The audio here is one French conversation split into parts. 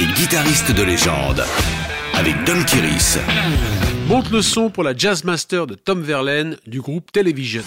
et guitariste de légende. Avec Don Kiris. Monte le son pour la Jazz Master de Tom Verlaine du groupe Television.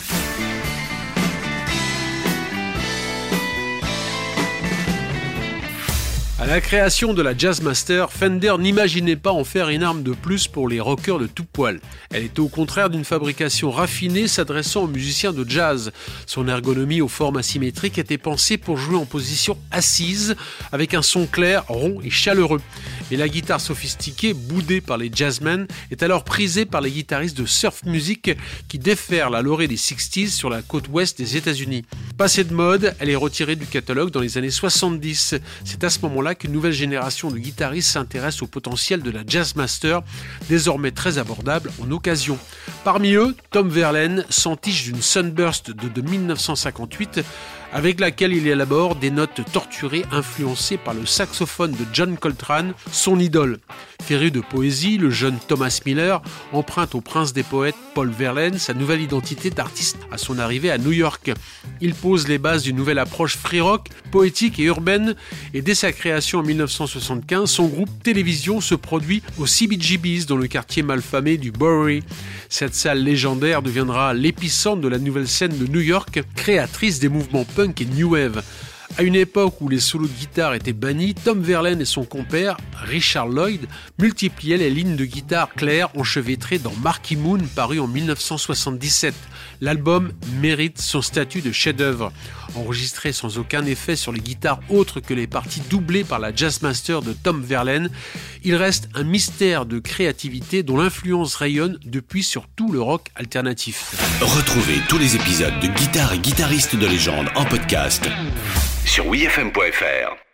À la création de la Jazz Master, Fender n'imaginait pas en faire une arme de plus pour les rockers de tout poil. Elle était au contraire d'une fabrication raffinée s'adressant aux musiciens de jazz. Son ergonomie aux formes asymétriques était pensée pour jouer en position assise, avec un son clair, rond et chaleureux. Et la guitare sophistiquée, boudée par les jazzmen, est alors prisée par les guitaristes de surf music qui déferlent à l'orée des 60s sur la côte ouest des États-Unis. Passée de mode, elle est retirée du catalogue dans les années 70. C'est à ce moment-là qu'une nouvelle génération de guitaristes s'intéresse au potentiel de la Jazz Master, désormais très abordable en occasion. Parmi eux, Tom Verlaine s'entiche d'une Sunburst de, de 1958 avec laquelle il élabore des notes torturées influencées par le saxophone de John Coltrane, son idole. Féru de poésie, le jeune Thomas Miller emprunte au prince des poètes Paul Verlaine sa nouvelle identité d'artiste à son arrivée à New York. Il pose les bases d'une nouvelle approche free rock, poétique et urbaine, et dès sa création en 1975, son groupe Télévision se produit au CBGB's dans le quartier malfamé du Bowery. Cette salle légendaire deviendra l'épicentre de la nouvelle scène de New York, créatrice des mouvements punk et new wave. À une époque où les solos de guitare étaient bannis, Tom Verlaine et son compère, Richard Lloyd, multipliaient les lignes de guitare claires enchevêtrées dans Marky Moon paru en 1977. L'album mérite son statut de chef-d'œuvre. Enregistré sans aucun effet sur les guitares autres que les parties doublées par la Jazzmaster de Tom Verlaine, il reste un mystère de créativité dont l'influence rayonne depuis sur tout le rock alternatif. Retrouvez tous les épisodes de Guitare et guitaristes de légende en podcast sur wfm.fr.